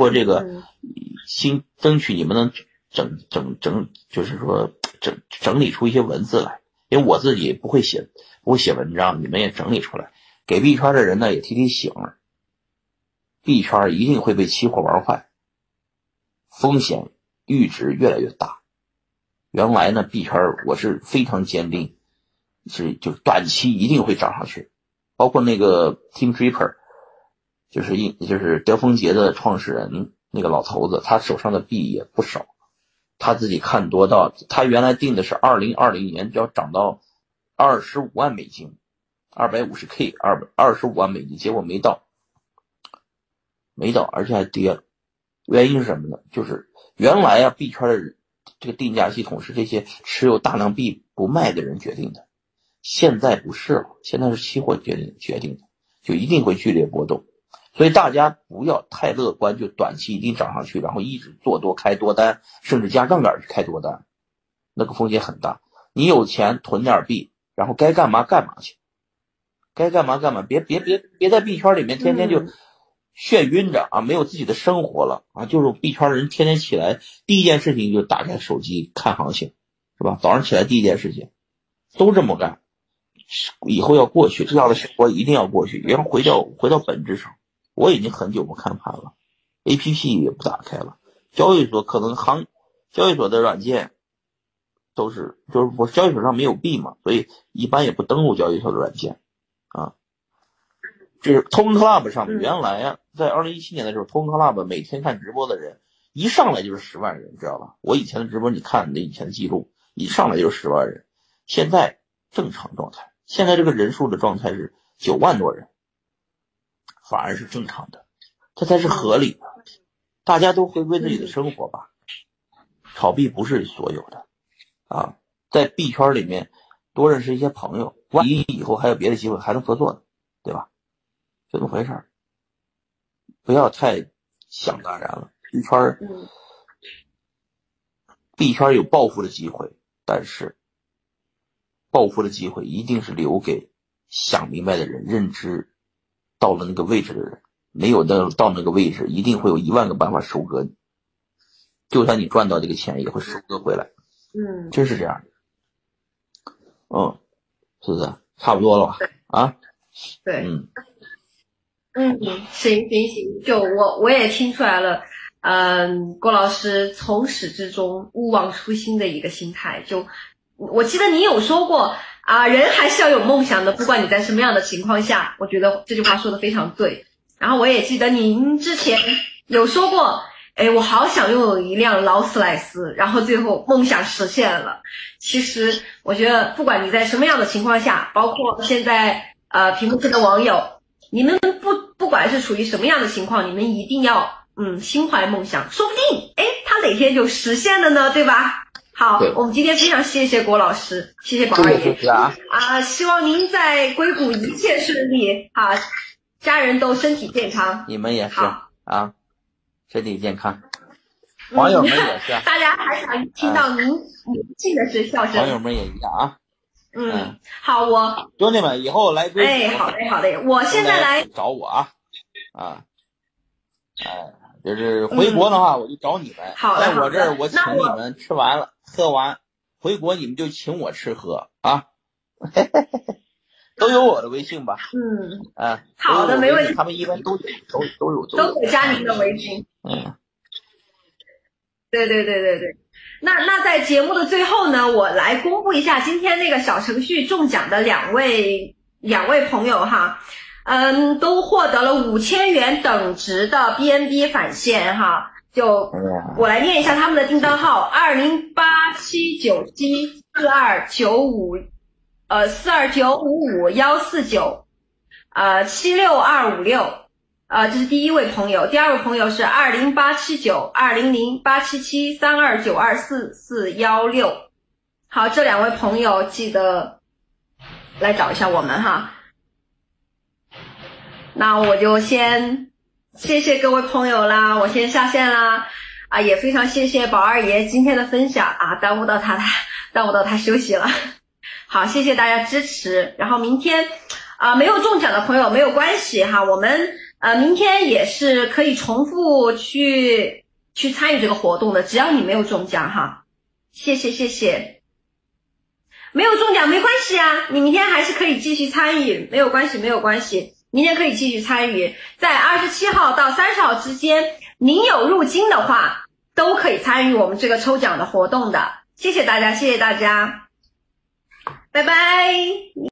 过这个新争取你们能整整整，就是说整整理出一些文字来，因为我自己不会写，不会写文章，你们也整理出来，给币圈的人呢也提提醒，币圈一定会被期货玩坏，风险阈值越来越大。原来呢，币圈我是非常坚定，是就短期一定会涨上去，包括那个 Team Draper，就是一就是德丰杰的创始人那个老头子，他手上的币也不少，他自己看多到他原来定的是二零二零年就要涨到二十五万美金，二百五十 K 二二十五万美金，结果没到，没到，而且还跌了，原因是什么呢？就是原来啊，币圈的。这个定价系统是这些持有大量币不卖的人决定的，现在不是了，现在是期货决定决定的，就一定会剧烈波动，所以大家不要太乐观，就短期一定涨上去，然后一直做多开多单，甚至加杠杆去开多单，那个风险很大。你有钱囤点币，然后该干嘛干嘛去，该干嘛干嘛，别别别别在币圈里面天天就。眩晕着啊，没有自己的生活了啊，就是币圈的人天天起来第一件事情就打开手机看行情，是吧？早上起来第一件事情都这么干，以后要过去这样的生活一定要过去，也要回到回到本质上。我已经很久不看盘了，A P P 也不打开了，交易所可能行交易所的软件都是就是我交易所上没有币嘛，所以一般也不登录交易所的软件啊。就是 Token Club 上，原来啊，在二零一七年的时候，Token Club 每天看直播的人一上来就是十万人，知道吧？我以前的直播，你看那以前的记录，一上来就是十万人。现在正常状态，现在这个人数的状态是九万多人，反而是正常的，这才是合理的。大家都回归自己的生活吧，炒币不是所有的啊，在币圈里面多认识一些朋友，万一以后还有别的机会还能合作呢，对吧？就这么回事儿，不要太想当然了。币圈儿，币圈有暴富的机会，但是暴富的机会一定是留给想明白的人、认知到了那个位置的人。没有到到那个位置，一定会有一万个办法收割你。就算你赚到这个钱，也会收割回来。嗯，就是这样的。嗯，是不是差不多了吧？啊，对，嗯。嗯，行行行，就我我也听出来了，嗯，郭老师从始至终勿忘初心的一个心态。就我记得你有说过啊，人还是要有梦想的，不管你在什么样的情况下。我觉得这句话说的非常对。然后我也记得您之前有说过，哎，我好想拥有一辆劳斯莱斯，然后最后梦想实现了。其实我觉得，不管你在什么样的情况下，包括现在呃屏幕前的网友。你们不不管是处于什么样的情况，你们一定要嗯心怀梦想，说不定哎他哪天就实现了呢，对吧？好，我们今天非常谢谢郭老师，谢谢宝二爷。啊。啊！希望您在硅谷一切顺利啊，家人都身体健康，你们也是啊，身体健康，网友们也是，大家还想听到您宁静的是笑声，网友们也一样啊。嗯，好，我兄弟们以后来硅谷，哎，好嘞，好嘞，我现在来找我啊，啊，哎，就是回国的话，我就找你们，在我这儿我请你们吃完了喝完，回国你们就请我吃喝啊，都有我的微信吧？嗯，啊，好的，没问题，他们一般都有，都都有，都可以加您的微信，嗯，对对对对对。那那在节目的最后呢，我来公布一下今天那个小程序中奖的两位两位朋友哈，嗯，都获得了五千元等值的 BNB 返现哈，就我来念一下他们的订单号：二零八七九七四二九五，呃四二九五五幺四九，呃七六二五六。呃，这是第一位朋友，第二位朋友是二零八七九二零零八七七三二九二四四幺六，好，这两位朋友记得来找一下我们哈。那我就先谢谢各位朋友啦，我先下线啦。啊，也非常谢谢宝二爷今天的分享啊，耽误到他，耽误到他休息了。好，谢谢大家支持。然后明天啊，没有中奖的朋友没有关系哈，我们。呃，明天也是可以重复去去参与这个活动的，只要你没有中奖哈。谢谢谢谢，没有中奖没关系啊，你明天还是可以继续参与，没有关系没有关系，明天可以继续参与，在二十七号到三十号之间，您有入金的话都可以参与我们这个抽奖的活动的。谢谢大家，谢谢大家，拜拜。